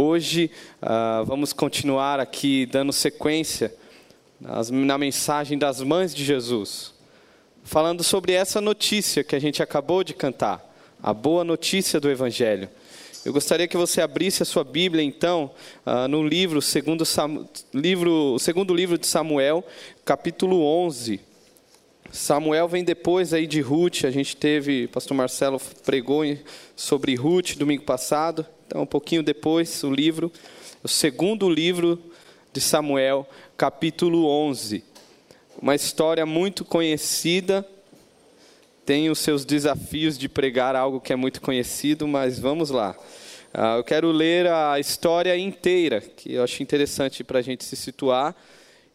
Hoje uh, vamos continuar aqui dando sequência nas, na mensagem das mães de Jesus, falando sobre essa notícia que a gente acabou de cantar, a boa notícia do Evangelho. Eu gostaria que você abrisse a sua Bíblia, então, uh, no livro segundo, livro, segundo livro de Samuel, capítulo 11. Samuel vem depois aí de Ruth, a gente teve, pastor Marcelo pregou sobre Ruth domingo passado, então um pouquinho depois o livro, o segundo livro de Samuel, capítulo 11. Uma história muito conhecida, tem os seus desafios de pregar algo que é muito conhecido, mas vamos lá. Uh, eu quero ler a história inteira, que eu acho interessante para a gente se situar,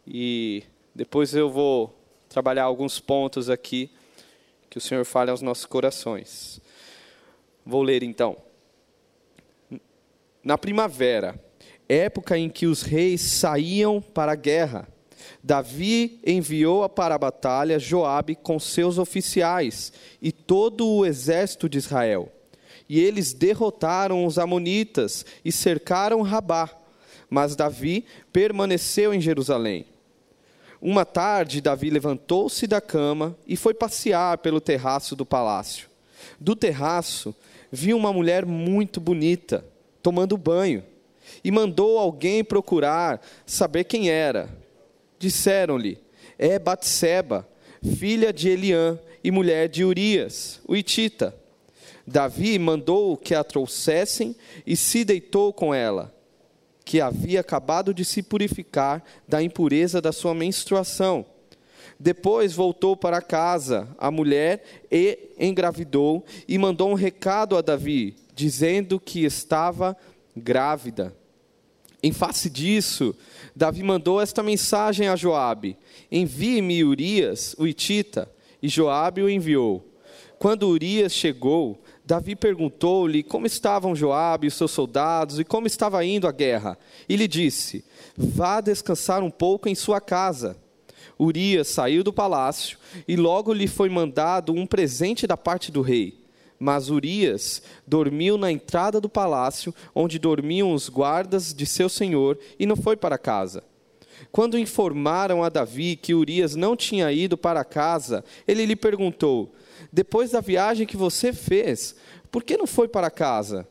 e depois eu vou trabalhar alguns pontos aqui que o Senhor fale aos nossos corações. Vou ler então. Na primavera, época em que os reis saíam para a guerra, Davi enviou para a batalha Joabe com seus oficiais e todo o exército de Israel. E eles derrotaram os amonitas e cercaram Rabá. Mas Davi permaneceu em Jerusalém. Uma tarde, Davi levantou-se da cama e foi passear pelo terraço do palácio. Do terraço, viu uma mulher muito bonita, tomando banho, e mandou alguém procurar saber quem era. Disseram-lhe: É Batseba, filha de Eliã e mulher de Urias, o Itita. Davi mandou que a trouxessem e se deitou com ela que havia acabado de se purificar da impureza da sua menstruação. Depois voltou para casa a mulher e engravidou e mandou um recado a Davi, dizendo que estava grávida. Em face disso, Davi mandou esta mensagem a Joabe: Envie-me Urias, o Itita. E Joabe o enviou. Quando Urias chegou, Davi perguntou-lhe como estavam Joabe e seus soldados e como estava indo a guerra. E lhe disse: Vá descansar um pouco em sua casa. Urias saiu do palácio e logo lhe foi mandado um presente da parte do rei. Mas Urias dormiu na entrada do palácio, onde dormiam os guardas de seu senhor, e não foi para casa. Quando informaram a Davi que Urias não tinha ido para casa, ele lhe perguntou: depois da viagem que você fez, por que não foi para casa?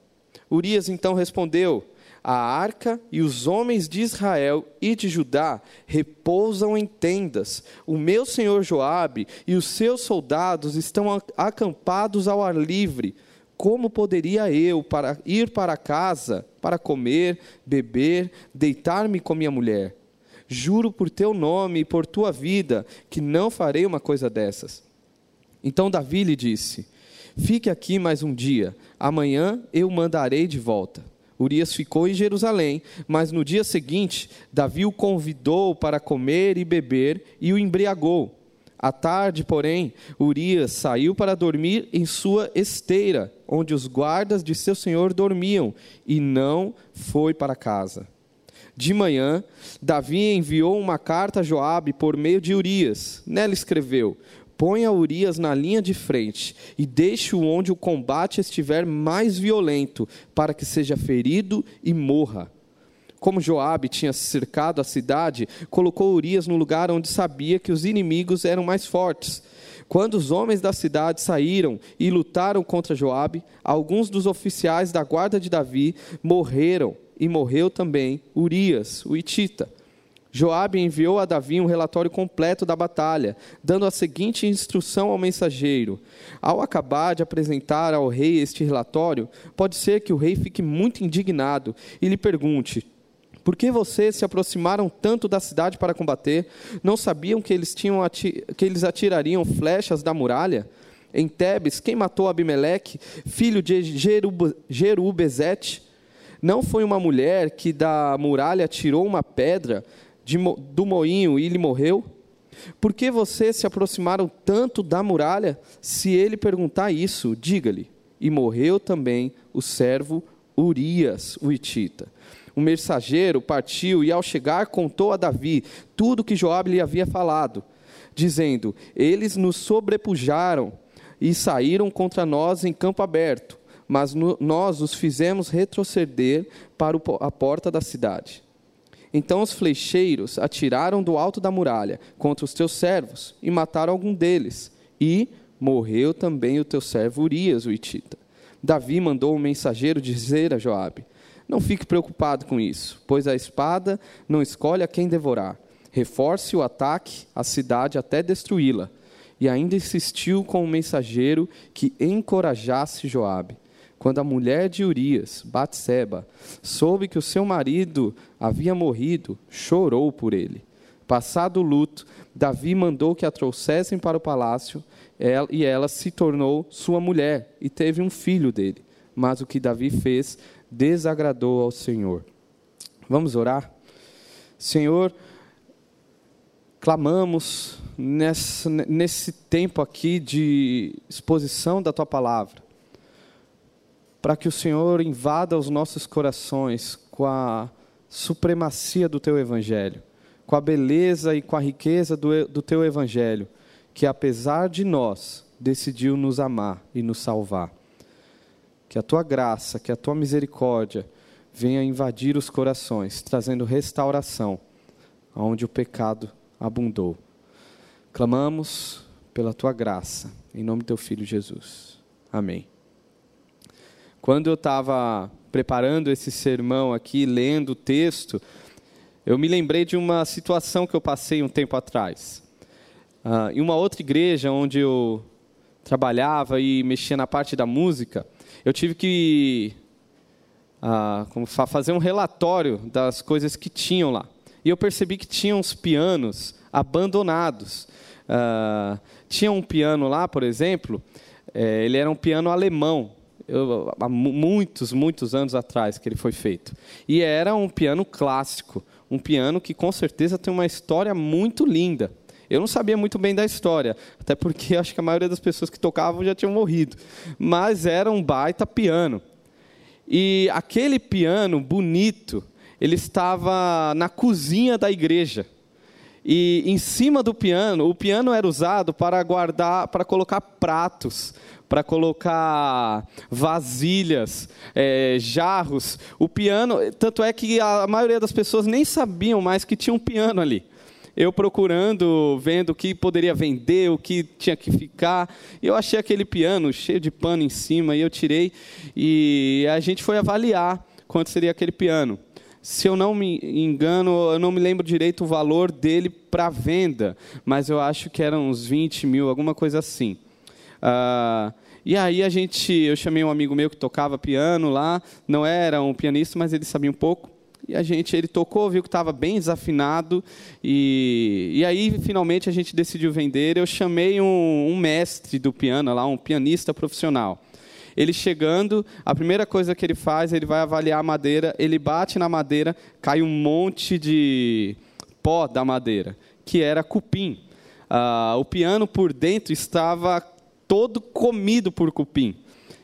Urias então respondeu: A arca e os homens de Israel e de Judá repousam em tendas. O meu senhor Joabe e os seus soldados estão acampados ao ar livre. Como poderia eu para ir para casa para comer, beber, deitar-me com minha mulher? Juro por teu nome e por tua vida que não farei uma coisa dessas. Então Davi lhe disse: Fique aqui mais um dia, amanhã eu mandarei de volta. Urias ficou em Jerusalém, mas no dia seguinte, Davi o convidou para comer e beber e o embriagou. À tarde, porém, Urias saiu para dormir em sua esteira, onde os guardas de seu senhor dormiam, e não foi para casa. De manhã, Davi enviou uma carta a Joabe por meio de Urias. Nela escreveu: ponha Urias na linha de frente e deixe-o onde o combate estiver mais violento, para que seja ferido e morra. Como Joabe tinha cercado a cidade, colocou Urias no lugar onde sabia que os inimigos eram mais fortes. Quando os homens da cidade saíram e lutaram contra Joabe, alguns dos oficiais da guarda de Davi morreram, e morreu também Urias, o Itita. Joabe enviou a Davi um relatório completo da batalha, dando a seguinte instrução ao mensageiro: Ao acabar de apresentar ao rei este relatório, pode ser que o rei fique muito indignado e lhe pergunte: por que vocês se aproximaram tanto da cidade para combater? Não sabiam que eles, tinham que eles atirariam flechas da muralha? Em Tebes, quem matou Abimeleque, filho de Jerub Jerubezete? Não foi uma mulher que da muralha tirou uma pedra de, do moinho e ele morreu? Por que vocês se aproximaram tanto da muralha? Se ele perguntar isso, diga-lhe. E morreu também o servo Urias, o Itita. O mensageiro partiu e, ao chegar, contou a Davi tudo que Joabe lhe havia falado, dizendo: Eles nos sobrepujaram e saíram contra nós em campo aberto mas no, nós os fizemos retroceder para o, a porta da cidade. Então os flecheiros atiraram do alto da muralha contra os teus servos e mataram algum deles. E morreu também o teu servo Urias, o Itita. Davi mandou um mensageiro dizer a Joabe: Não fique preocupado com isso, pois a espada não escolhe a quem devorar. Reforce o ataque à cidade até destruí-la. E ainda insistiu com o mensageiro que encorajasse Joabe. Quando a mulher de Urias, Batseba, soube que o seu marido havia morrido, chorou por ele. Passado o luto, Davi mandou que a trouxessem para o palácio, e ela se tornou sua mulher e teve um filho dele. Mas o que Davi fez desagradou ao Senhor. Vamos orar? Senhor, clamamos nesse, nesse tempo aqui de exposição da tua palavra para que o Senhor invada os nossos corações com a supremacia do teu evangelho, com a beleza e com a riqueza do, do teu evangelho, que apesar de nós decidiu nos amar e nos salvar. Que a tua graça, que a tua misericórdia venha invadir os corações, trazendo restauração onde o pecado abundou. Clamamos pela tua graça, em nome do teu filho Jesus. Amém. Quando eu estava preparando esse sermão aqui, lendo o texto, eu me lembrei de uma situação que eu passei um tempo atrás. Uh, em uma outra igreja onde eu trabalhava e mexia na parte da música, eu tive que uh, fazer um relatório das coisas que tinham lá. E eu percebi que tinha uns pianos abandonados. Uh, tinha um piano lá, por exemplo, é, ele era um piano alemão, eu, há muitos, muitos anos atrás que ele foi feito. E era um piano clássico, um piano que com certeza tem uma história muito linda. Eu não sabia muito bem da história, até porque acho que a maioria das pessoas que tocavam já tinham morrido. Mas era um baita piano. E aquele piano bonito, ele estava na cozinha da igreja. E em cima do piano, o piano era usado para guardar, para colocar pratos, para colocar vasilhas, é, jarros. O piano, tanto é que a maioria das pessoas nem sabiam mais que tinha um piano ali. Eu procurando, vendo o que poderia vender, o que tinha que ficar. Eu achei aquele piano cheio de pano em cima e eu tirei. E a gente foi avaliar quanto seria aquele piano. Se eu não me engano, eu não me lembro direito o valor dele para venda, mas eu acho que eram uns 20 mil, alguma coisa assim. Uh, e aí a gente, eu chamei um amigo meu que tocava piano lá, não era um pianista, mas ele sabia um pouco. E a gente, ele tocou, viu que estava bem desafinado, e, e aí finalmente a gente decidiu vender. Eu chamei um, um mestre do piano lá, um pianista profissional. Ele chegando, a primeira coisa que ele faz, ele vai avaliar a madeira, ele bate na madeira, cai um monte de pó da madeira, que era cupim. Ah, o piano por dentro estava todo comido por cupim.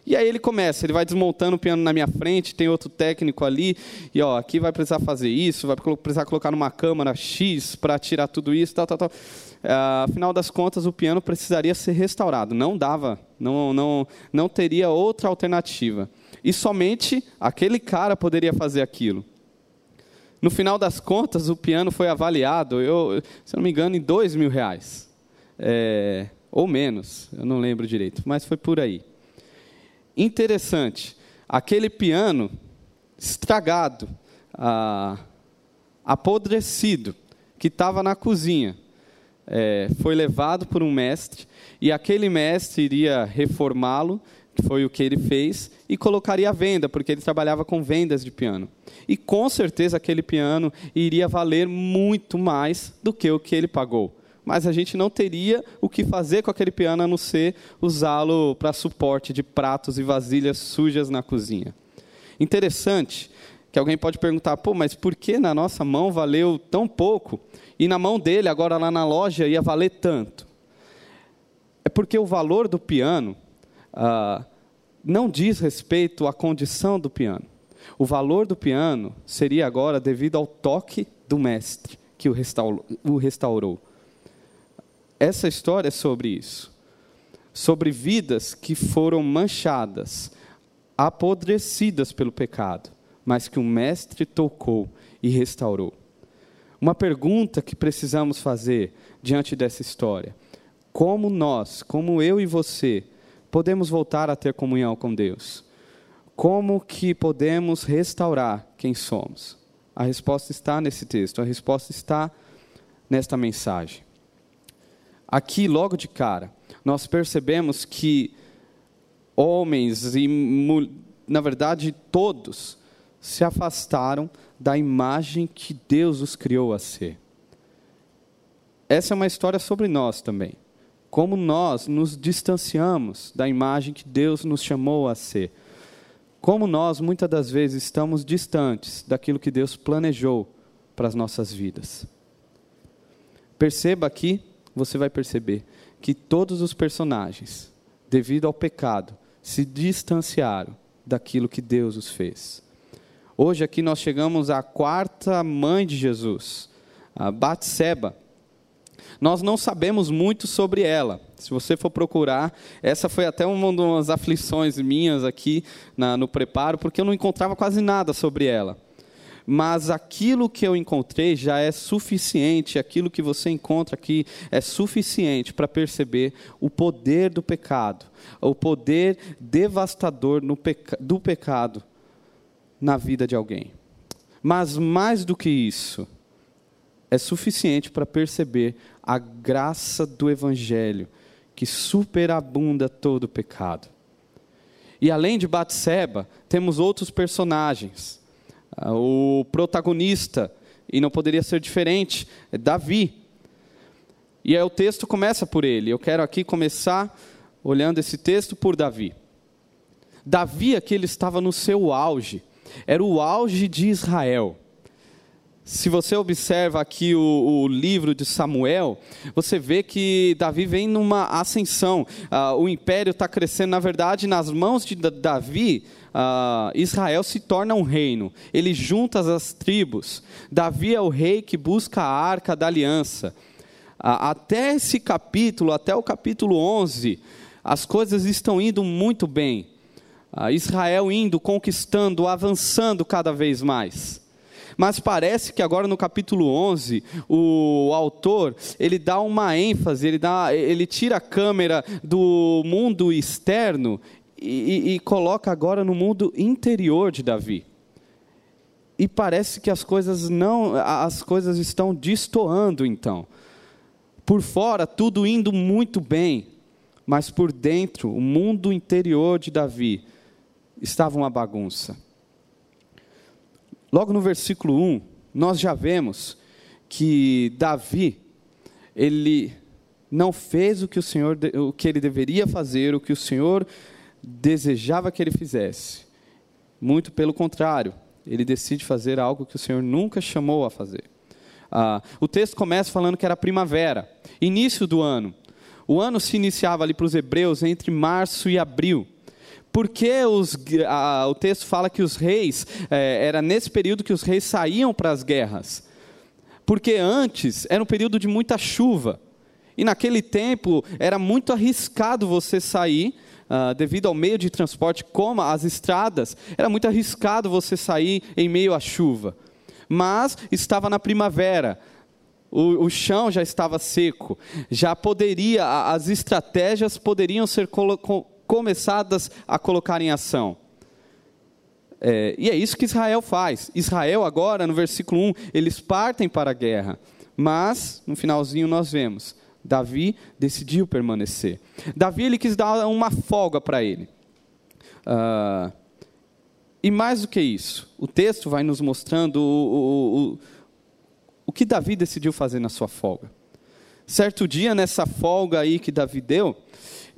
E aí ele começa, ele vai desmontando o piano na minha frente, tem outro técnico ali, e ó, aqui vai precisar fazer isso, vai precisar colocar numa câmara X para tirar tudo isso, tal, tal, tal. Uh, afinal das contas, o piano precisaria ser restaurado. Não dava, não, não, não teria outra alternativa. E somente aquele cara poderia fazer aquilo. No final das contas, o piano foi avaliado, eu, se não me engano, em dois mil reais. É, ou menos, eu não lembro direito, mas foi por aí. Interessante, aquele piano estragado, ah, apodrecido, que estava na cozinha, é, foi levado por um mestre, e aquele mestre iria reformá-lo, que foi o que ele fez, e colocaria à venda, porque ele trabalhava com vendas de piano. E com certeza aquele piano iria valer muito mais do que o que ele pagou mas a gente não teria o que fazer com aquele piano a não ser usá-lo para suporte de pratos e vasilhas sujas na cozinha. Interessante que alguém pode perguntar, pô, mas por que na nossa mão valeu tão pouco e na mão dele, agora lá na loja, ia valer tanto? É porque o valor do piano ah, não diz respeito à condição do piano. O valor do piano seria agora devido ao toque do mestre que o restaurou. O restaurou. Essa história é sobre isso. Sobre vidas que foram manchadas apodrecidas pelo pecado, mas que o Mestre tocou e restaurou. Uma pergunta que precisamos fazer diante dessa história: como nós, como eu e você, podemos voltar a ter comunhão com Deus? Como que podemos restaurar quem somos? A resposta está nesse texto, a resposta está nesta mensagem. Aqui, logo de cara, nós percebemos que homens e, na verdade, todos se afastaram da imagem que Deus os criou a ser. Essa é uma história sobre nós também. Como nós nos distanciamos da imagem que Deus nos chamou a ser como nós muitas das vezes estamos distantes daquilo que Deus planejou para as nossas vidas. Perceba aqui, você vai perceber que todos os personagens, devido ao pecado, se distanciaram daquilo que Deus os fez. Hoje aqui nós chegamos à quarta mãe de Jesus, a Batseba. Nós não sabemos muito sobre ela. Se você for procurar, essa foi até uma das aflições minhas aqui na, no preparo, porque eu não encontrava quase nada sobre ela. Mas aquilo que eu encontrei já é suficiente, aquilo que você encontra aqui é suficiente para perceber o poder do pecado, o poder devastador peca, do pecado na vida de alguém. Mas mais do que isso, é suficiente para perceber a graça do Evangelho que superabunda todo o pecado. E além de Batseba, temos outros personagens. Ah, o protagonista, e não poderia ser diferente, é Davi. E aí o texto começa por ele. Eu quero aqui começar olhando esse texto por Davi. Davi aqui ele estava no seu auge. Era o auge de Israel. Se você observa aqui o, o, livro de Samuel, você vê que Davi vem numa ascensão. Uh, o império está crescendo, na verdade, nas mãos de Davi. Uh, Israel se torna um reino, ele junta as tribos. Davi é o rei que busca a arca da aliança. Uh, até esse capítulo, até o capítulo 11, as coisas estão indo muito bem. Israel indo, conquistando, avançando cada vez mais. Mas parece que agora no capítulo 11, o autor, ele dá uma ênfase, ele, dá, ele tira a câmera do mundo externo e, e, e coloca agora no mundo interior de Davi. E parece que as coisas não, as coisas estão destoando então. Por fora tudo indo muito bem, mas por dentro, o mundo interior de Davi estava uma bagunça. Logo no versículo 1, nós já vemos que Davi, ele não fez o que o Senhor, o que ele deveria fazer, o que o Senhor desejava que ele fizesse. Muito pelo contrário, ele decide fazer algo que o Senhor nunca chamou a fazer. Ah, o texto começa falando que era primavera, início do ano. O ano se iniciava ali para os hebreus entre março e abril. Porque os, a, o texto fala que os reis, é, era nesse período que os reis saíam para as guerras. Porque antes era um período de muita chuva. E naquele tempo era muito arriscado você sair, uh, devido ao meio de transporte, como as estradas, era muito arriscado você sair em meio à chuva. Mas estava na primavera, o, o, chão já estava seco, já poderia, as estratégias poderiam ser colocadas começadas a colocar em ação. É, e é isso que Israel faz. Israel, agora, no versículo 1, eles partem para a guerra. Mas, no finalzinho, nós vemos: Davi decidiu permanecer. Davi ele quis dar uma folga para ele. Uh, e mais do que isso, o texto vai nos mostrando o, o, o, o que Davi decidiu fazer na sua folga. Certo dia, nessa folga aí que Davi deu,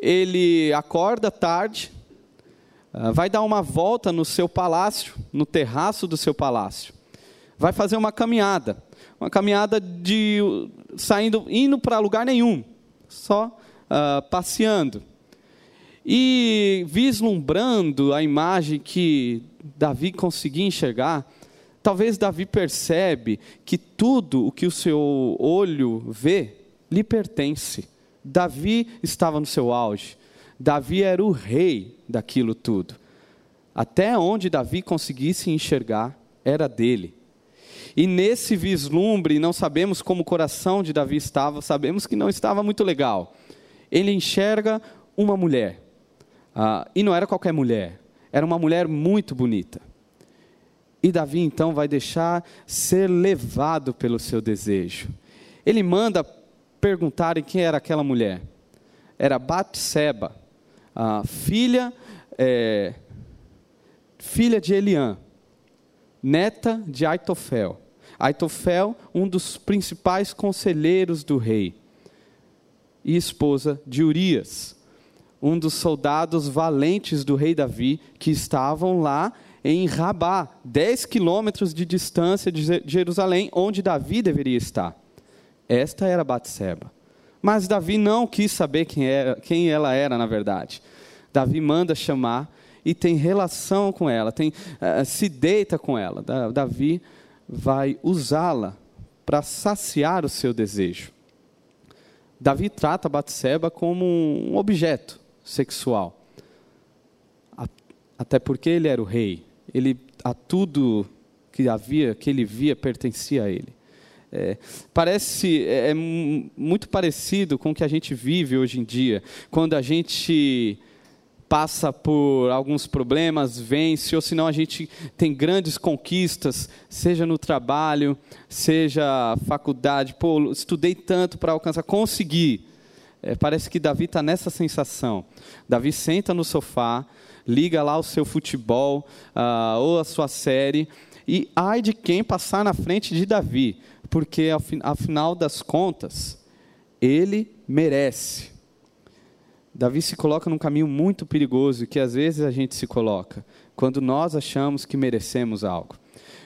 ele acorda tarde, ah, vai dar uma volta no seu palácio, no terraço do seu palácio. Vai fazer uma caminhada, uma caminhada de saindo, indo para lugar nenhum, só uh, passeando. E vislumbrando a imagem que Davi conseguia enxergar, talvez Davi percebe que tudo o que o seu olho vê lhe pertence. Davi estava no seu auge. Davi era o rei daquilo tudo. Até onde Davi conseguisse enxergar, era dele. E nesse vislumbre, não sabemos como o coração de Davi estava, sabemos que não estava muito legal. Ele enxerga uma mulher, ah, e não era qualquer mulher, era uma mulher muito bonita. E Davi então vai deixar ser levado pelo seu desejo. Ele manda perguntarem quem era aquela mulher. Era Batseba, a filha, é, filha de Eliã, neta de Aitofel. Aitofel, um dos principais conselheiros do rei, e esposa de Urias, um dos soldados valentes do rei Davi, que estavam lá em Rabá, 10 quilômetros de distância de Jerusalém, onde Davi deveria estar. Esta era Batseba. Mas Davi não quis saber quem, era, quem ela era, na verdade. Davi manda chamar e tem relação com ela, tem, uh, se deita com ela. Davi vai usá-la para saciar o seu desejo. Davi trata Batseba como um objeto sexual. Até porque ele era o rei ele, a tudo que havia, que ele via, pertencia a ele. É, parece é, é muito parecido com o que a gente vive hoje em dia, quando a gente passa por alguns problemas, vence, ou senão a gente tem grandes conquistas, seja no trabalho, seja faculdade, pô, estudei tanto para alcançar, consegui. É, parece que Davi está nessa sensação. Davi senta no sofá, liga lá o seu futebol uh, ou a sua série, e ai de quem passar na frente de Davi, porque afinal das contas, ele merece. Davi se coloca num caminho muito perigoso que às vezes a gente se coloca, quando nós achamos que merecemos algo,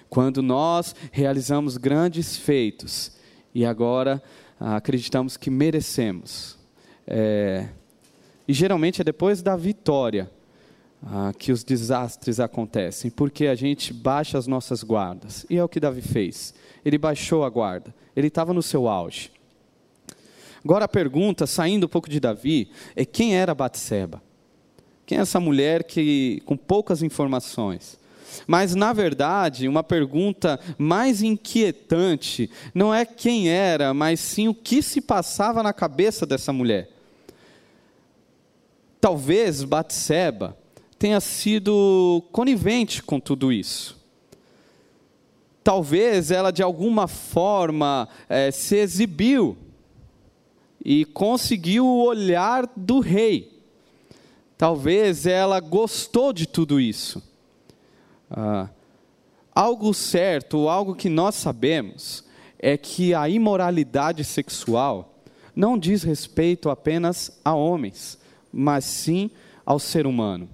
quando nós realizamos grandes feitos e agora ah, acreditamos que merecemos. É, e geralmente é depois da vitória ah, que os desastres acontecem, porque a gente baixa as nossas guardas. E é o que Davi fez. Ele baixou a guarda. Ele estava no seu auge. Agora a pergunta, saindo um pouco de Davi, é quem era Batseba? Quem é essa mulher que com poucas informações? Mas, na verdade, uma pergunta mais inquietante não é quem era, mas sim o que se passava na cabeça dessa mulher. Talvez Batseba tenha sido conivente com tudo isso. Talvez ela, de alguma forma, é, se exibiu e conseguiu o olhar do rei. Talvez ela gostou de tudo isso. Ah, algo certo, algo que nós sabemos, é que a imoralidade sexual não diz respeito apenas a homens, mas sim ao ser humano.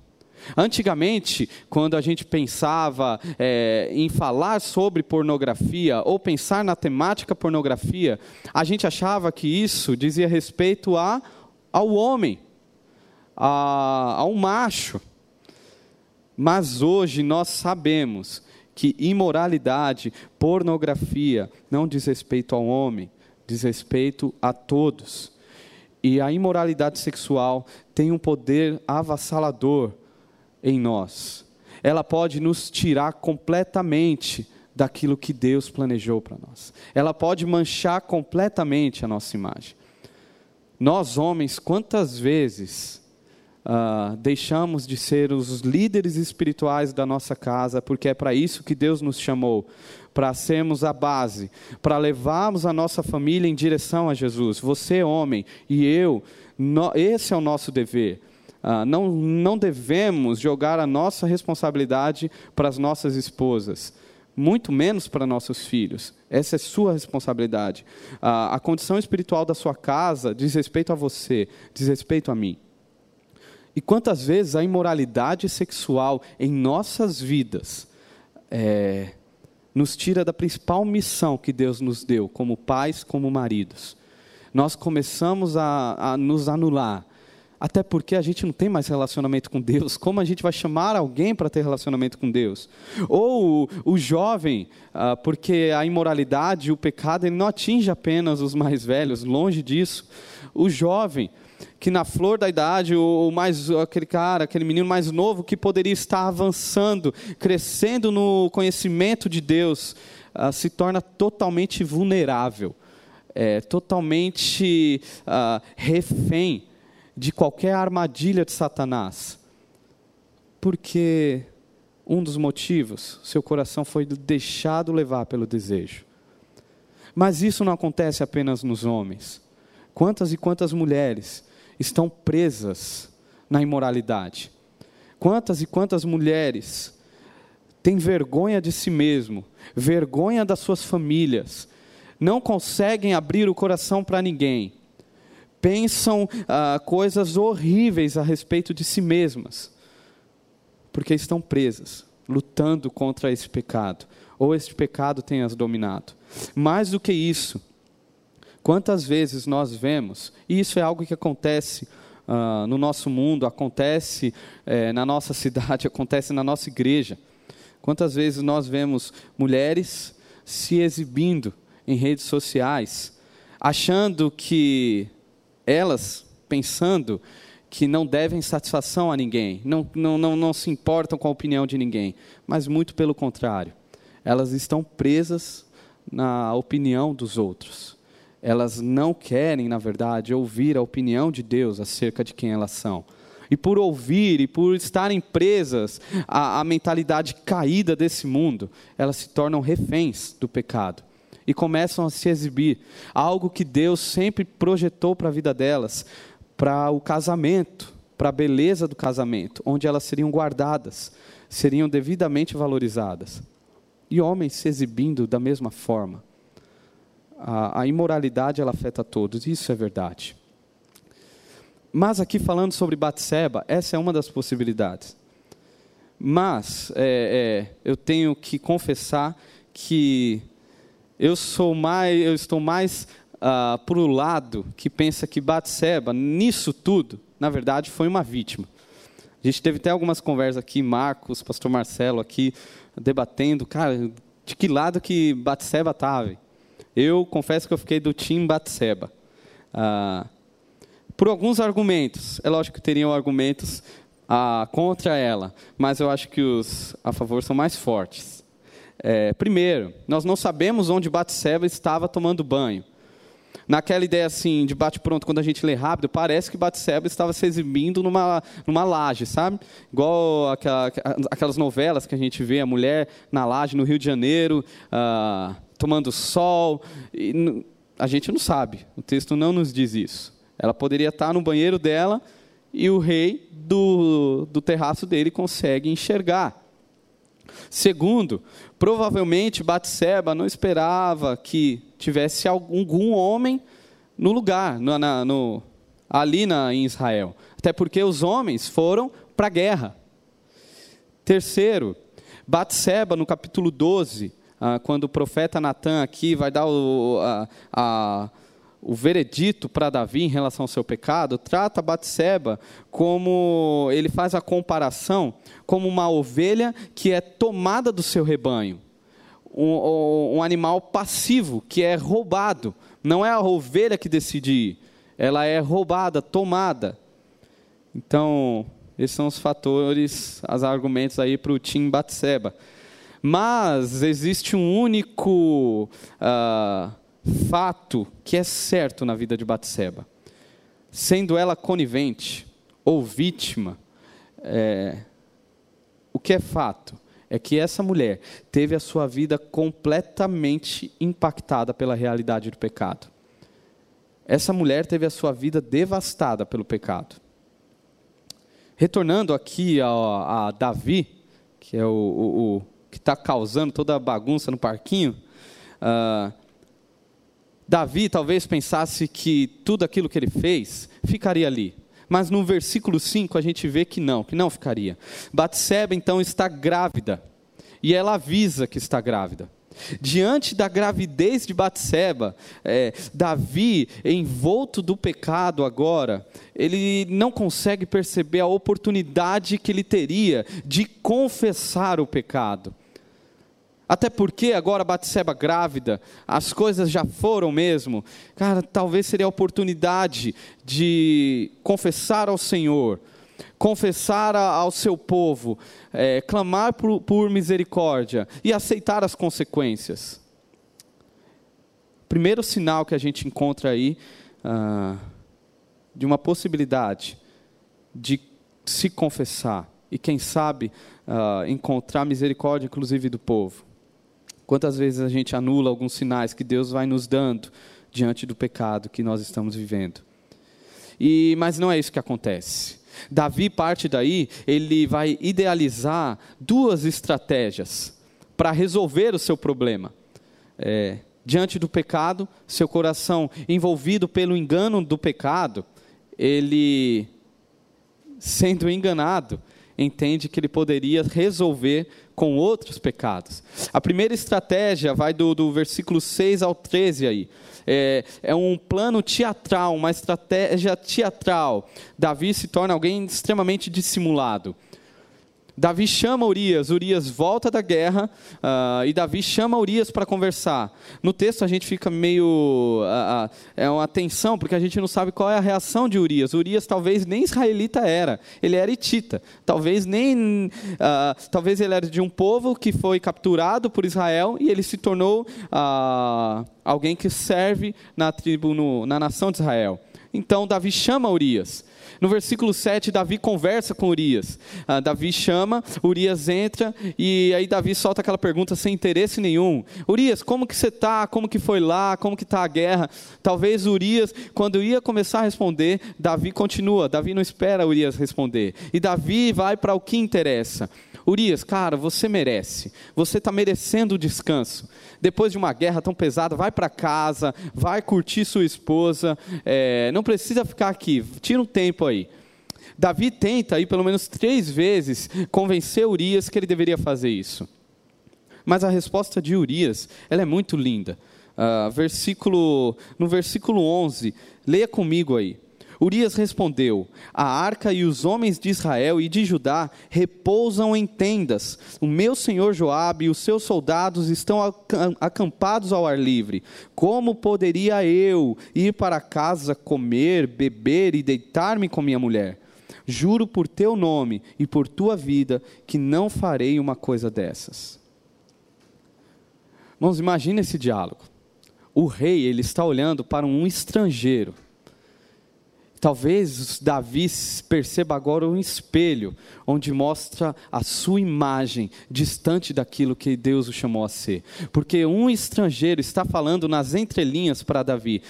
Antigamente, quando a gente pensava é, em falar sobre pornografia ou pensar na temática pornografia, a gente achava que isso dizia respeito a, ao homem, a, ao macho. Mas hoje nós sabemos que imoralidade, pornografia, não diz respeito ao homem, diz respeito a todos. E a imoralidade sexual tem um poder avassalador em nós. Ela pode nos tirar completamente daquilo que Deus planejou para nós. Ela pode manchar completamente a nossa imagem. Nós, homens, quantas vezes uh, deixamos de ser os líderes espirituais da nossa casa, porque é para isso que Deus nos chamou para sermos a base, para levarmos a nossa família em direção a Jesus. Você, homem, e eu, no, esse é o nosso dever. Ah, não, não devemos jogar a nossa responsabilidade para as nossas esposas, muito menos para nossos filhos. Essa é sua responsabilidade. Ah, a condição espiritual da sua casa diz respeito a você, diz respeito a mim. E quantas vezes a imoralidade sexual em nossas vidas é, nos tira da principal missão que Deus nos deu, como pais, como maridos. Nós começamos a, a nos anular, até porque a gente não tem mais relacionamento com Deus. Como a gente vai chamar alguém para ter relacionamento com Deus? Ou o, o jovem, ah, porque a imoralidade, o pecado, ele não atinge apenas os mais velhos, longe disso. O jovem, que na flor da idade, o mais aquele cara, aquele menino mais novo que poderia estar avançando, crescendo no conhecimento de Deus, uh, se torna totalmente vulnerável, é, totalmente uh, refém de qualquer armadilha de Satanás. Porque um dos motivos, seu coração foi deixado levar pelo desejo. Mas isso não acontece apenas nos homens. Quantas e quantas mulheres estão presas na imoralidade? Quantas e quantas mulheres têm vergonha de si mesmo, vergonha das suas famílias, não conseguem abrir o coração para ninguém, pensam ah, coisas horríveis a respeito de si mesmas, porque estão presas, lutando contra esse pecado, ou este pecado tem as dominado. Mais do que isso, quantas vezes nós vemos, e isso é algo que acontece uh, no nosso mundo, acontece eh, na nossa cidade, acontece na nossa igreja. Quantas vezes nós vemos mulheres se exibindo em redes sociais, achando que elas, pensando que não devem satisfação a ninguém, não, não, não, não se importam com a opinião de ninguém, mas muito pelo contrário, elas estão presas na opinião dos outros. Elas não querem, na verdade, ouvir a opinião de Deus acerca de quem elas são. E por ouvir e por estarem presas à, à mentalidade caída desse mundo, elas se tornam reféns do pecado e começam a se exibir. Algo que Deus sempre projetou para a vida delas, para o casamento, para a beleza do casamento, onde elas seriam guardadas, seriam devidamente valorizadas e homens se exibindo da mesma forma. A, a imoralidade ela afeta todos, isso é verdade. Mas aqui falando sobre Batseba, essa é uma das possibilidades. Mas é, é, eu tenho que confessar que eu sou mais, eu estou mais uh, para o lado que pensa que Batseba, nisso tudo, na verdade, foi uma vítima. A gente teve até algumas conversas aqui, Marcos, Pastor Marcelo aqui, debatendo, cara, de que lado que Batseba estava. Eu confesso que eu fiquei do time Batseba. Ah, por alguns argumentos, é lógico que teriam argumentos ah, contra ela, mas eu acho que os a favor são mais fortes. É, primeiro, nós não sabemos onde Batseba estava tomando banho naquela ideia assim, de bate-pronto, quando a gente lê rápido, parece que Batseba estava se exibindo numa, numa laje, sabe? Igual aquela, aquelas novelas que a gente vê, a mulher na laje no Rio de Janeiro, ah, tomando sol. E, a gente não sabe, o texto não nos diz isso. Ela poderia estar no banheiro dela e o rei do, do terraço dele consegue enxergar. Segundo, provavelmente Batseba não esperava que tivesse algum homem no lugar, no, na, no, ali na, em Israel. Até porque os homens foram para a guerra. Terceiro, Batseba, no capítulo 12, ah, quando o profeta Natan aqui vai dar o, a, a, o veredito para Davi em relação ao seu pecado, trata Batseba como, ele faz a comparação como uma ovelha que é tomada do seu rebanho um, um animal passivo, que é roubado. Não é a ovelha que decide ir, ela é roubada, tomada. Então, esses são os fatores, os argumentos aí para o Tim Batseba. Mas existe um único uh, fato que é certo na vida de Batseba. Sendo ela conivente ou vítima, é, o que é fato? é que essa mulher teve a sua vida completamente impactada pela realidade do pecado. Essa mulher teve a sua vida devastada pelo pecado. Retornando aqui a, a Davi, que é o, o, o que está causando toda a bagunça no parquinho, uh, Davi talvez pensasse que tudo aquilo que ele fez ficaria ali. Mas no versículo 5 a gente vê que não, que não ficaria. Batseba então está grávida, e ela avisa que está grávida. Diante da gravidez de Batseba, é, Davi, envolto do pecado agora, ele não consegue perceber a oportunidade que ele teria de confessar o pecado. Até porque agora Batseba grávida, as coisas já foram mesmo. Cara, talvez seria a oportunidade de confessar ao Senhor, confessar ao seu povo, é, clamar por, por misericórdia e aceitar as consequências. Primeiro sinal que a gente encontra aí ah, de uma possibilidade de se confessar e, quem sabe, ah, encontrar misericórdia, inclusive do povo. Quantas vezes a gente anula alguns sinais que Deus vai nos dando diante do pecado que nós estamos vivendo? E mas não é isso que acontece. Davi parte daí, ele vai idealizar duas estratégias para resolver o seu problema. É, diante do pecado, seu coração envolvido pelo engano do pecado, ele, sendo enganado, entende que ele poderia resolver com outros pecados. A primeira estratégia vai do, do versículo 6 ao 13 aí. É, é, um plano teatral, uma estratégia teatral. Davi se torna alguém extremamente dissimulado. Davi chama Urias, Urias volta da guerra uh, e Davi chama Urias para conversar. No texto a gente fica meio. Uh, uh, é uma tensão, porque a gente não sabe qual é a reação de Urias. Urias talvez nem israelita era, ele era hitita. Talvez nem. talvez ele era de um povo que foi capturado por Israel e ele se tornou alguém que serve na tribo, no, na nação de Israel. Então Davi chama Urias. No versículo 7, Davi conversa com Urias. Ah, Davi chama, Urias entra e aí Davi solta aquela pergunta sem interesse nenhum. Urias, como que você está? Como que foi lá? Como que está a guerra? Talvez Urias, quando ia começar a responder, Davi continua. Davi não espera Urias responder. E Davi vai para o que interessa. Urias, cara, você merece. Você está merecendo o descanso. Depois de uma guerra tão pesada, vai para casa, vai curtir sua esposa. É, não precisa ficar aqui. Tira um tempo aí. Davi tenta aí pelo menos três vezes convencer Urias que ele deveria fazer isso. Mas a resposta de Urias, ela é muito linda. Uh, versículo, no versículo 11, leia comigo aí. Urias respondeu: A arca e os homens de Israel e de Judá repousam em tendas. O meu senhor Joabe e os seus soldados estão acampados ao ar livre. Como poderia eu ir para casa comer, beber e deitar-me com minha mulher? Juro por teu nome e por tua vida que não farei uma coisa dessas. Irmãos, imagine esse diálogo. O rei, ele está olhando para um estrangeiro Talvez Davi perceba agora um espelho, onde mostra a sua imagem distante daquilo que Deus o chamou a ser. Porque um estrangeiro está falando nas entrelinhas para Davi: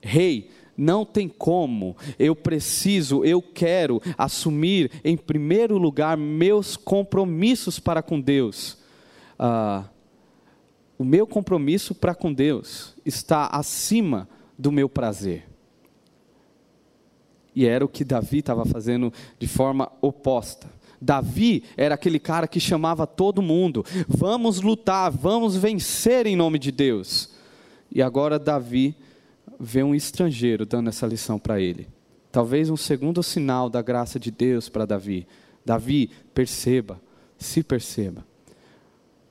Rei, não tem como, eu preciso, eu quero assumir em primeiro lugar meus compromissos para com Deus. Ah, o meu compromisso para com Deus está acima do meu prazer. E era o que Davi estava fazendo de forma oposta. Davi era aquele cara que chamava todo mundo: vamos lutar, vamos vencer em nome de Deus. E agora Davi vê um estrangeiro dando essa lição para ele. Talvez um segundo sinal da graça de Deus para Davi. Davi, perceba, se perceba.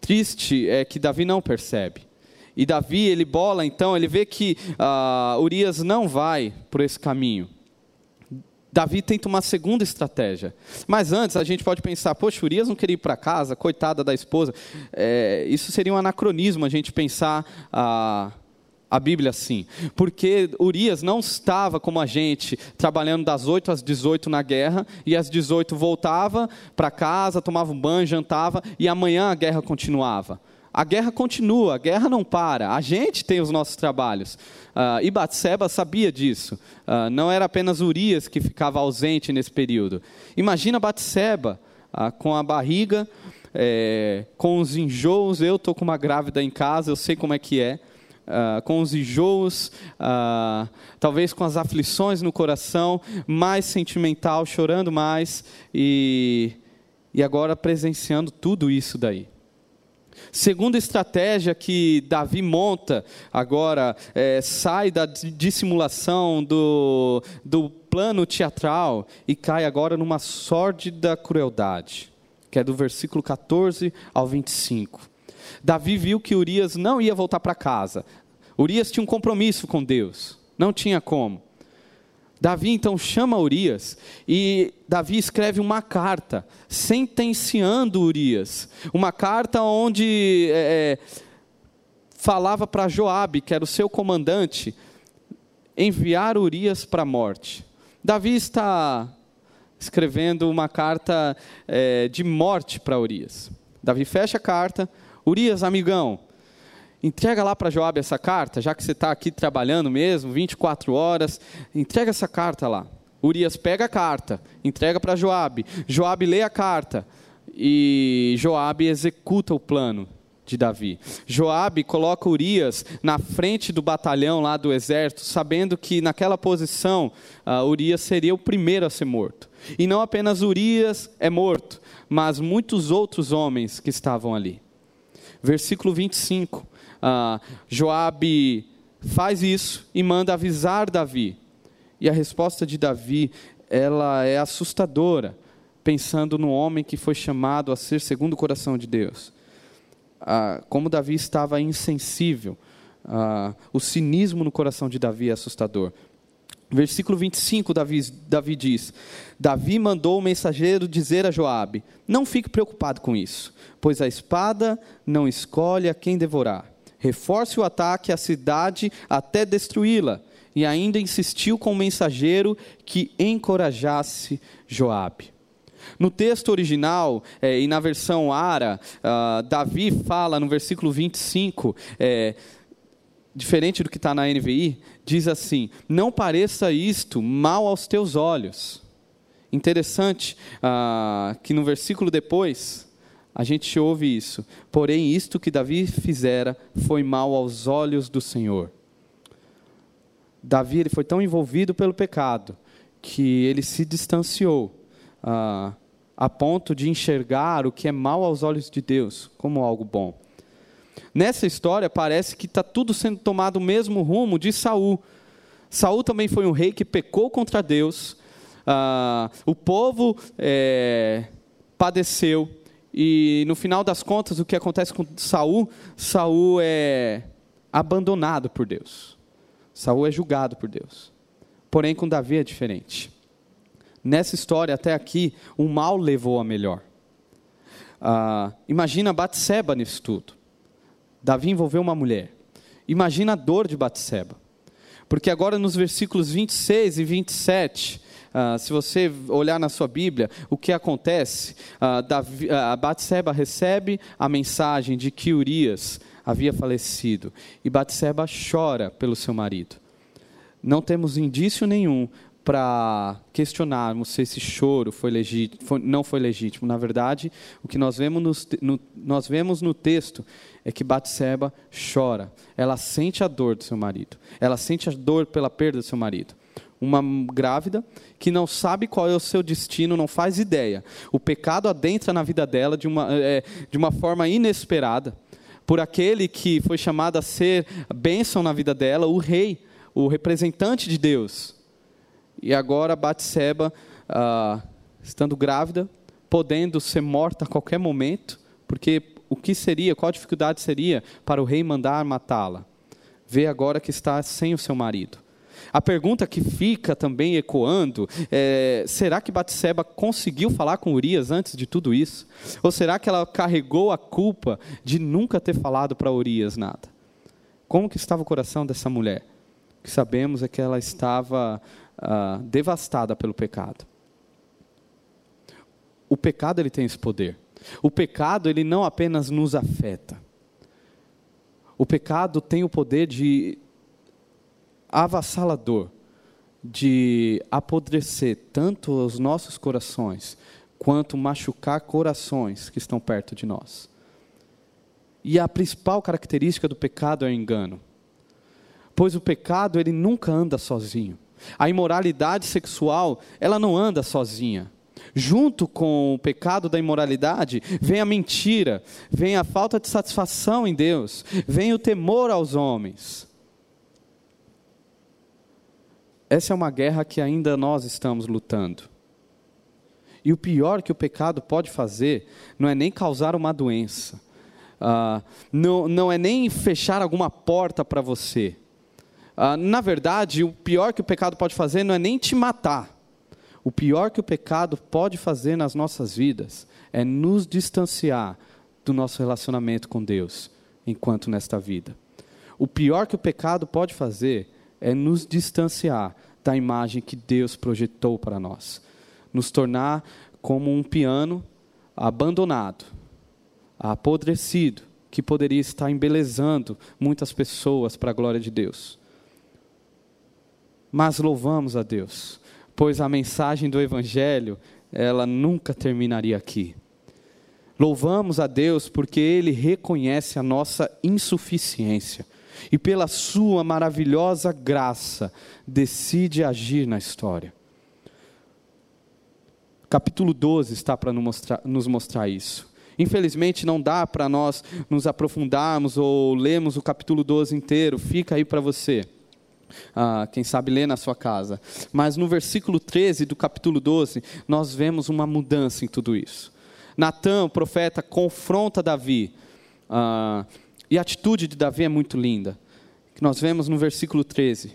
Triste é que Davi não percebe. E Davi, ele bola então, ele vê que uh, Urias não vai por esse caminho. Davi tenta uma segunda estratégia. Mas antes, a gente pode pensar, poxa, Urias não queria ir para casa, coitada da esposa. É, isso seria um anacronismo, a gente pensar a, a Bíblia assim. Porque Urias não estava como a gente, trabalhando das 8 às 18 na guerra, e às 18 voltava para casa, tomava um banho, jantava, e amanhã a guerra continuava. A guerra continua, a guerra não para. A gente tem os nossos trabalhos. Uh, e Batseba sabia disso. Uh, não era apenas Urias que ficava ausente nesse período. Imagina Batseba uh, com a barriga, é, com os enjoos. Eu estou com uma grávida em casa, eu sei como é que é. Uh, com os enjoos, uh, talvez com as aflições no coração, mais sentimental, chorando mais, e, e agora presenciando tudo isso daí. Segunda estratégia que Davi monta agora, é, sai da dissimulação, do, do plano teatral e cai agora numa sórdida crueldade, que é do versículo 14 ao 25. Davi viu que Urias não ia voltar para casa. Urias tinha um compromisso com Deus, não tinha como. Davi então chama Urias e Davi escreve uma carta sentenciando Urias, uma carta onde é, é falava para Joabe, que era o seu comandante, enviar Urias para a morte. Davi está escrevendo uma carta é, de morte para Urias. Davi fecha a carta, Urias, amigão, entrega lá para Joabe essa carta, já que você está aqui trabalhando mesmo, 24 horas, entrega essa carta lá. Urias pega a carta, entrega para Joabe. Joabe lê a carta e Joabe executa o plano de Davi. Joabe coloca Urias na frente do batalhão lá do exército, sabendo que naquela posição uh, Urias seria o primeiro a ser morto. E não apenas Urias é morto, mas muitos outros homens que estavam ali. Versículo 25. Uh, Joabe faz isso e manda avisar Davi. E a resposta de Davi, ela é assustadora, pensando no homem que foi chamado a ser segundo o coração de Deus ah, como Davi estava insensível. Ah, o cinismo no coração de Davi é assustador. Versículo 25, Davi, Davi diz: Davi mandou o mensageiro dizer a Joabe: Não fique preocupado com isso, pois a espada não escolhe a quem devorar. Reforce o ataque à cidade até destruí-la. E ainda insistiu com o mensageiro que encorajasse Joabe. No texto original é, e na versão Ara, uh, Davi fala no versículo 25, é, diferente do que está na NVI, diz assim: Não pareça isto mal aos teus olhos. Interessante uh, que no versículo depois, a gente ouve isso. Porém, isto que Davi fizera foi mal aos olhos do Senhor. Davi ele foi tão envolvido pelo pecado que ele se distanciou ah, a ponto de enxergar o que é mal aos olhos de Deus como algo bom. Nessa história parece que está tudo sendo tomado o mesmo rumo de Saul. Saul também foi um rei que pecou contra Deus. Ah, o povo é, padeceu e no final das contas o que acontece com Saul? Saul é abandonado por Deus. Saul é julgado por Deus. Porém com Davi é diferente. Nessa história, até aqui, o mal levou a melhor. Ah, imagina Batseba nisso tudo. Davi envolveu uma mulher. Imagina a dor de Batseba. Porque agora nos versículos 26 e 27, ah, se você olhar na sua Bíblia, o que acontece? Ah, Davi, ah, Batseba recebe a mensagem de que Urias havia falecido. E Batseba chora pelo seu marido. Não temos indício nenhum para questionarmos se esse choro foi legítimo, foi, não foi legítimo. Na verdade, o que nós vemos no, nós vemos no texto é que Batseba chora. Ela sente a dor do seu marido. Ela sente a dor pela perda do seu marido. Uma grávida que não sabe qual é o seu destino, não faz ideia. O pecado adentra na vida dela de uma, é, de uma forma inesperada. Por aquele que foi chamado a ser bênção na vida dela, o rei, o representante de Deus e agora Batseba, ah, estando grávida, podendo ser morta a qualquer momento, porque o que seria, qual a dificuldade seria para o rei mandar matá-la? Vê agora que está sem o seu marido. A pergunta que fica também ecoando é: será que Batseba conseguiu falar com Urias antes de tudo isso? Ou será que ela carregou a culpa de nunca ter falado para Urias nada? Como que estava o coração dessa mulher? O que sabemos é que ela estava ah, devastada pelo pecado. O pecado ele tem esse poder. O pecado ele não apenas nos afeta. O pecado tem o poder de avassalador, de apodrecer tanto os nossos corações quanto machucar corações que estão perto de nós. E a principal característica do pecado é o engano. Pois o pecado ele nunca anda sozinho. A imoralidade sexual, ela não anda sozinha. Junto com o pecado da imoralidade, vem a mentira, vem a falta de satisfação em Deus, vem o temor aos homens. Essa é uma guerra que ainda nós estamos lutando. E o pior que o pecado pode fazer não é nem causar uma doença, ah, não, não é nem fechar alguma porta para você. Ah, na verdade, o pior que o pecado pode fazer não é nem te matar. O pior que o pecado pode fazer nas nossas vidas é nos distanciar do nosso relacionamento com Deus enquanto nesta vida. O pior que o pecado pode fazer é nos distanciar da imagem que Deus projetou para nós, nos tornar como um piano abandonado, apodrecido, que poderia estar embelezando muitas pessoas para a glória de Deus. Mas louvamos a Deus, pois a mensagem do Evangelho, ela nunca terminaria aqui. Louvamos a Deus porque Ele reconhece a nossa insuficiência e, pela Sua maravilhosa graça, decide agir na história. Capítulo 12 está para nos mostrar, isso. Infelizmente não dá para nós nos aprofundarmos ou lermos o capítulo 12 inteiro, fica aí para você. Ah, quem sabe ler na sua casa. Mas no versículo 13 do capítulo 12, nós vemos uma mudança em tudo isso. Natan, o profeta, confronta Davi. Ah, e a atitude de Davi é muito linda. Que nós vemos no versículo 13.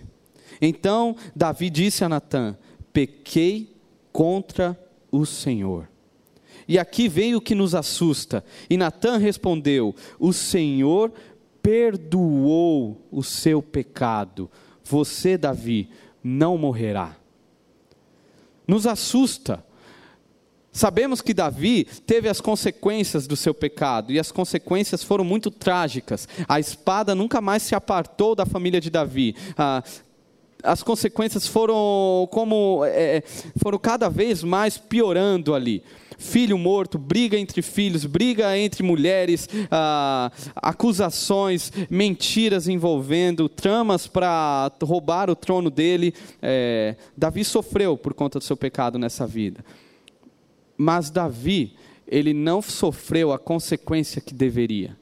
Então Davi disse a Natan: Pequei contra o Senhor. E aqui vem o que nos assusta. E Natan respondeu: O Senhor perdoou o seu pecado. Você, Davi, não morrerá. Nos assusta. Sabemos que Davi teve as consequências do seu pecado, e as consequências foram muito trágicas. A espada nunca mais se apartou da família de Davi. Ah, as consequências foram como é, foram cada vez mais piorando ali. Filho morto, briga entre filhos, briga entre mulheres, ah, acusações, mentiras envolvendo, tramas para roubar o trono dele. É, Davi sofreu por conta do seu pecado nessa vida. Mas Davi, ele não sofreu a consequência que deveria,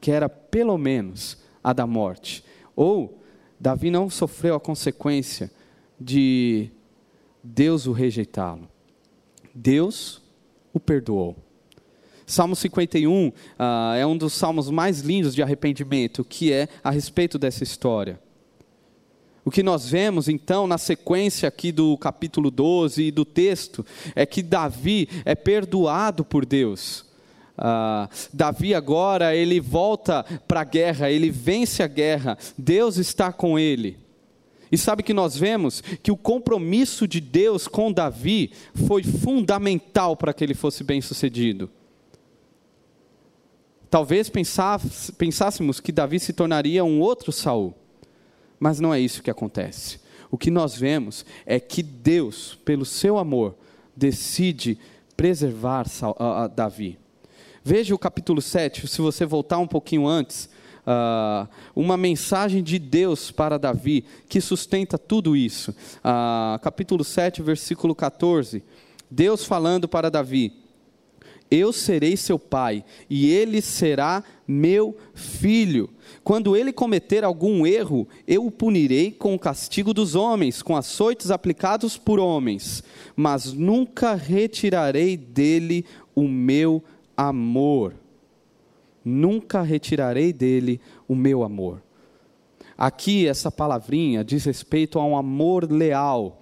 que era pelo menos a da morte. Ou Davi não sofreu a consequência de Deus o rejeitá-lo. Deus o perdoou. Salmo 51 uh, ah, é um dos salmos mais lindos de arrependimento, que é a respeito dessa história. O que nós vemos então na sequência aqui do capítulo 12 e do texto é que Davi é perdoado por Deus. Ah, Davi agora ele volta para a guerra, ele vence a guerra, Deus está com ele. E sabe que nós vemos que o compromisso de Deus com Davi foi fundamental para que ele fosse bem sucedido. Talvez pensássemos que Davi se tornaria um outro Saul, mas não é isso que acontece. O que nós vemos é que Deus, pelo seu amor, decide preservar Davi. Veja o capítulo 7, se você voltar um pouquinho antes, uh, uma mensagem de Deus para Davi, que sustenta tudo isso. Uh, capítulo 7, versículo 14. Deus falando para Davi: Eu serei seu pai, e ele será meu filho. Quando ele cometer algum erro, eu o punirei com o castigo dos homens, com açoites aplicados por homens, mas nunca retirarei dele o meu amor. Nunca retirarei dele o meu amor. Aqui, essa palavrinha diz respeito a um amor leal,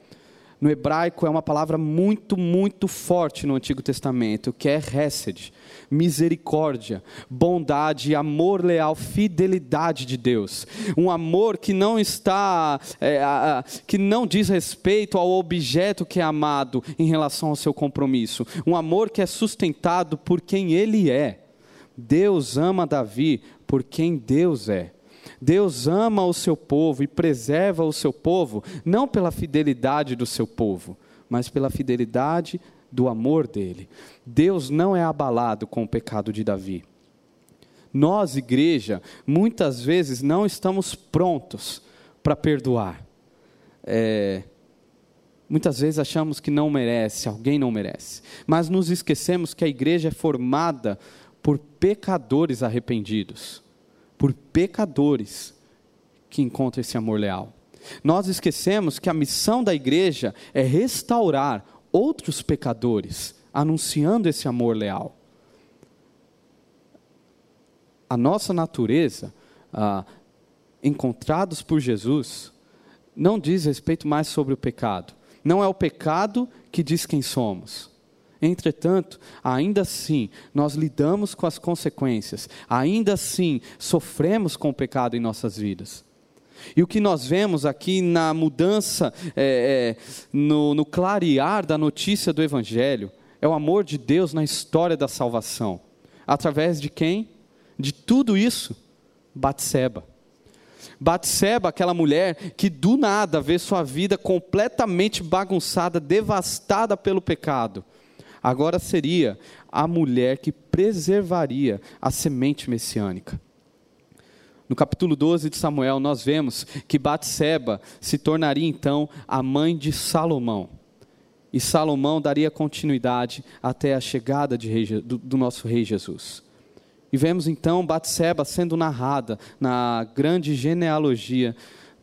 no hebraico é uma palavra muito, muito forte no Antigo Testamento, que é hesed, misericórdia, bondade, amor leal, fidelidade de Deus. Um amor que não está, é, a, a, que não diz respeito ao objeto que é amado em relação ao seu compromisso. Um amor que é sustentado por quem ele é. Deus ama Davi por quem Deus é. Deus ama o seu povo e preserva o seu povo, não pela fidelidade do seu povo, mas pela fidelidade do amor dele. Deus não é abalado com o pecado de Davi. Nós, igreja, muitas vezes não estamos prontos para perdoar. É, muitas vezes achamos que não merece, alguém não merece. Mas nos esquecemos que a igreja é formada por pecadores arrependidos por pecadores que encontram esse amor leal. Nós esquecemos que a missão da igreja é restaurar outros pecadores, anunciando esse amor leal. a nossa natureza, ah, encontrados por Jesus, não diz respeito mais sobre o pecado. Não é o pecado que diz quem somos. Entretanto, ainda assim, nós lidamos com as consequências, ainda assim, sofremos com o pecado em nossas vidas. E o que nós vemos aqui na mudança, é, é, no, no clarear da notícia do Evangelho, é o amor de Deus na história da salvação. Através de quem? De tudo isso, Batseba. Batseba, aquela mulher que do nada vê sua vida completamente bagunçada, devastada pelo pecado, agora seria a mulher que preservaria a semente messiânica. No capítulo 12 de Samuel, nós vemos que Batseba se tornaria então a mãe de Salomão. E Salomão daria continuidade até a chegada rei, do, do nosso rei Jesus. E vemos então Batseba sendo narrada na grande genealogia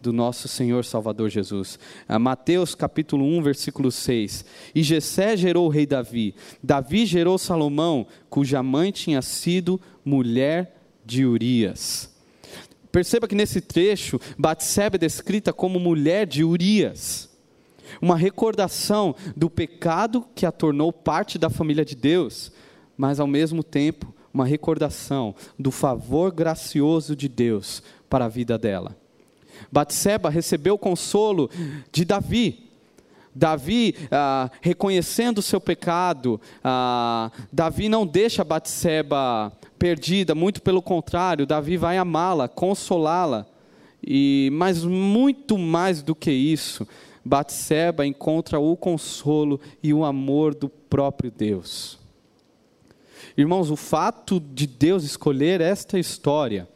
do nosso Senhor Salvador Jesus. Ah, Mateus capítulo 1, versículo 6. E Jessé gerou o rei Davi. Davi gerou Salomão, cuja mãe tinha sido mulher de Urias. Perceba que nesse trecho, Batseba é descrita como mulher de Urias. Uma recordação do pecado que a tornou parte da família de Deus, mas ao mesmo tempo, uma recordação do favor gracioso de Deus para a vida dela. Batseba recebeu o consolo de Davi, Davi, ah, reconhecendo o seu pecado, ah, Davi não deixa Batseba perdida, muito pelo contrário, Davi vai amá-la, consolá-la. E mas muito mais do que isso, Batseba encontra o consolo e o amor do próprio Deus. Irmãos, o fato de Deus escolher esta história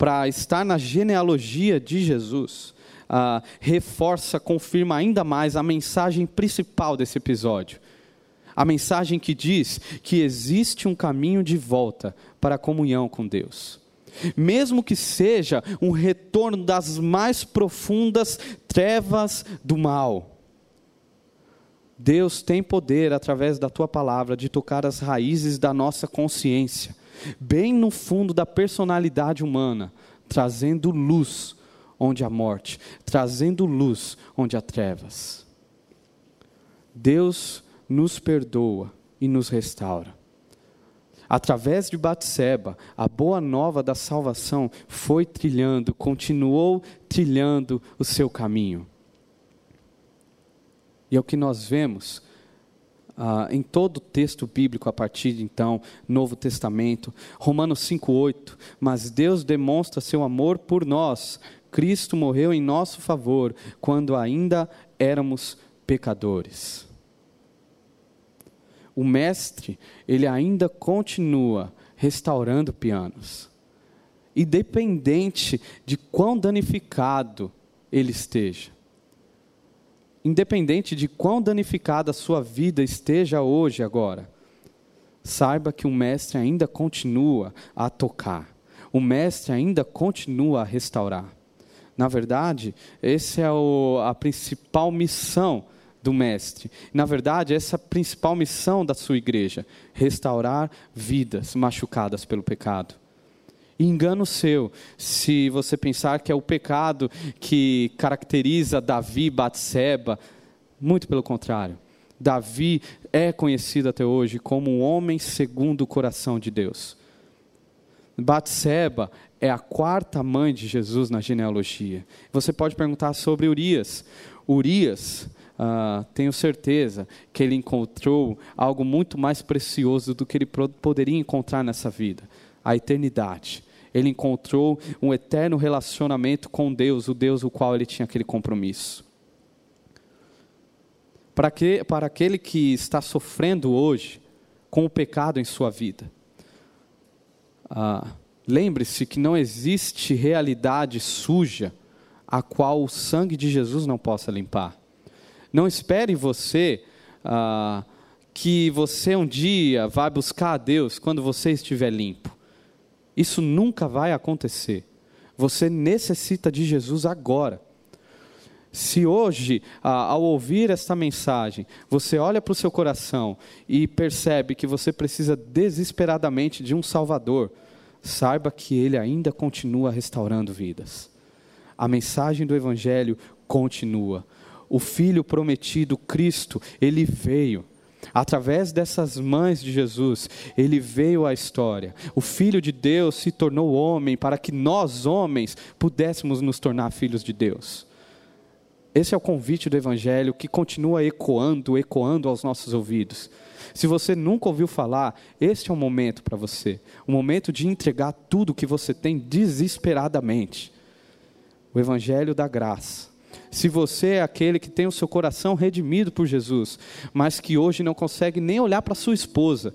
para estar na genealogia de Jesus, ah, reforça, confirma ainda mais a mensagem principal desse episódio a mensagem que diz que existe um caminho de volta para a comunhão com Deus. Mesmo que seja um retorno das mais profundas trevas do mal. Deus tem poder, através da tua palavra, de tocar as raízes da nossa consciência, bem no fundo da personalidade humana, trazendo luz onde há morte, trazendo luz onde há trevas. Deus nos perdoa e nos restaura. Através de Batseba, a boa nova da salvação foi trilhando, continuou trilhando o seu caminho. E é o que nós vemos ah, em todo o texto bíblico a partir de então, Novo Testamento, Romanos 5,8. Mas Deus demonstra seu amor por nós. Cristo morreu em nosso favor quando ainda éramos pecadores o mestre, ele ainda continua restaurando pianos. Independente de quão danificado ele esteja. Independente de quão danificada a sua vida esteja hoje, agora. Saiba que o mestre ainda continua a tocar. O mestre ainda continua a restaurar. Na verdade, essa é a principal missão do Mestre. Na verdade, essa é a principal missão da sua igreja: restaurar vidas machucadas pelo pecado. Engano seu, se você pensar que é o pecado que caracteriza Davi, Batseba, muito pelo contrário. Davi é conhecido até hoje como um homem segundo o coração de Deus. Batseba é a quarta mãe de Jesus na genealogia. Você pode perguntar sobre Urias. Urias Uh, tenho certeza que ele encontrou algo muito mais precioso do que ele poderia encontrar nessa vida: a eternidade. Ele encontrou um eterno relacionamento com Deus, o Deus o qual ele tinha aquele compromisso. Para, que, para aquele que está sofrendo hoje com o pecado em sua vida, uh, lembre-se que não existe realidade suja a qual o sangue de Jesus não possa limpar. Não espere você ah, que você um dia vai buscar a Deus quando você estiver limpo. Isso nunca vai acontecer. Você necessita de Jesus agora. Se hoje, ao ouvir esta mensagem, você olha para o seu coração e percebe que você precisa desesperadamente de um Salvador, saiba que Ele ainda continua restaurando vidas. A mensagem do Evangelho continua. O Filho prometido, Cristo, ele veio. Através dessas mães de Jesus, ele veio à história. O Filho de Deus se tornou homem para que nós, homens, pudéssemos nos tornar filhos de Deus. Esse é o convite do Evangelho que continua ecoando, ecoando aos nossos ouvidos. Se você nunca ouviu falar, este é o momento para você. O momento de entregar tudo que você tem desesperadamente. O Evangelho da graça. Se você é aquele que tem o seu coração redimido por Jesus, mas que hoje não consegue nem olhar para sua esposa,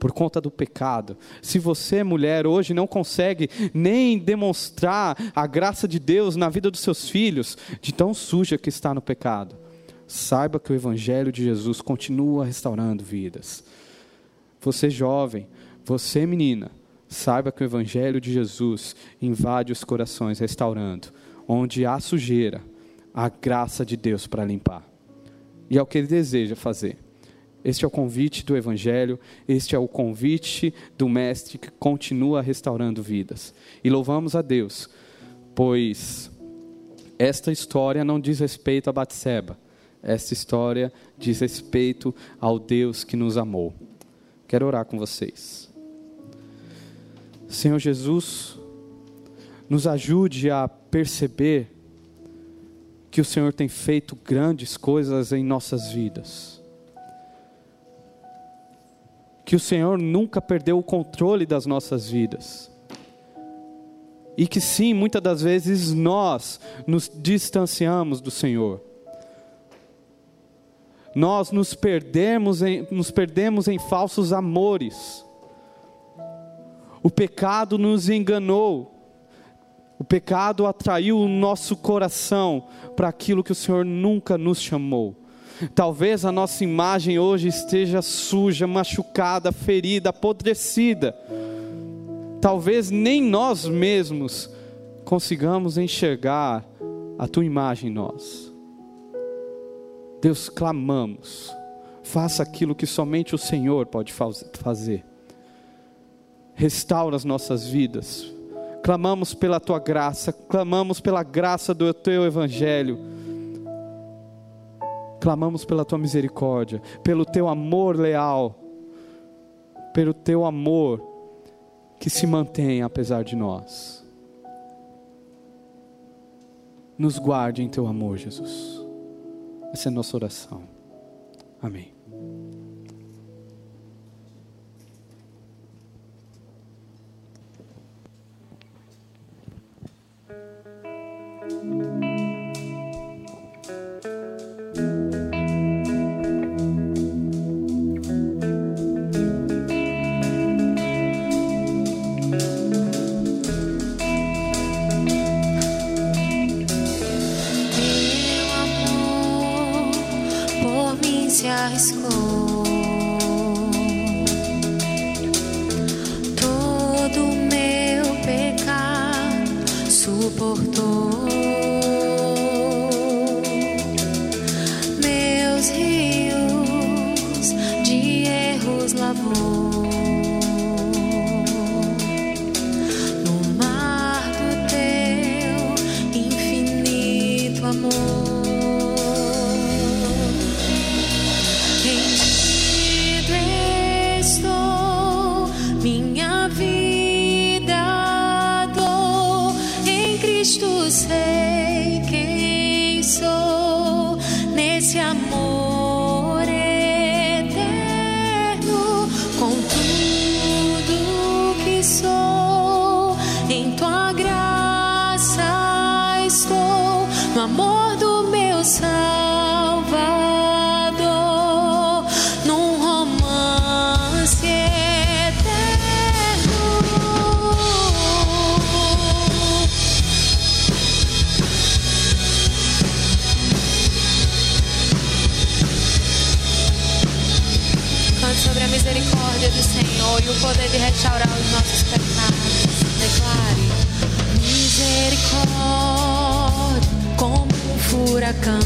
por conta do pecado. Se você, mulher, hoje não consegue nem demonstrar a graça de Deus na vida dos seus filhos, de tão suja que está no pecado, saiba que o Evangelho de Jesus continua restaurando vidas. Você, jovem, você, menina, saiba que o Evangelho de Jesus invade os corações, restaurando. Onde há sujeira, a graça de Deus para limpar. E é o que Ele deseja fazer. Este é o convite do Evangelho, este é o convite do Mestre que continua restaurando vidas. E louvamos a Deus, pois esta história não diz respeito a Batseba, esta história diz respeito ao Deus que nos amou. Quero orar com vocês. Senhor Jesus, nos ajude a perceber que o Senhor tem feito grandes coisas em nossas vidas que o Senhor nunca perdeu o controle das nossas vidas. E que sim, muitas das vezes nós nos distanciamos do Senhor. Nós nos perdemos em, nos perdemos em falsos amores. O pecado nos enganou. O pecado atraiu o nosso coração para aquilo que o Senhor nunca nos chamou. Talvez a nossa imagem hoje esteja suja, machucada, ferida, apodrecida. Talvez nem nós mesmos consigamos enxergar a tua imagem em nós. Deus, clamamos, faça aquilo que somente o Senhor pode fazer. Restaura as nossas vidas. Clamamos pela tua graça, clamamos pela graça do teu evangelho Clamamos pela tua misericórdia, pelo teu amor leal, pelo teu amor que se mantém apesar de nós. Nos guarde em teu amor, Jesus. Essa é a nossa oração. Amém. Devastou o meu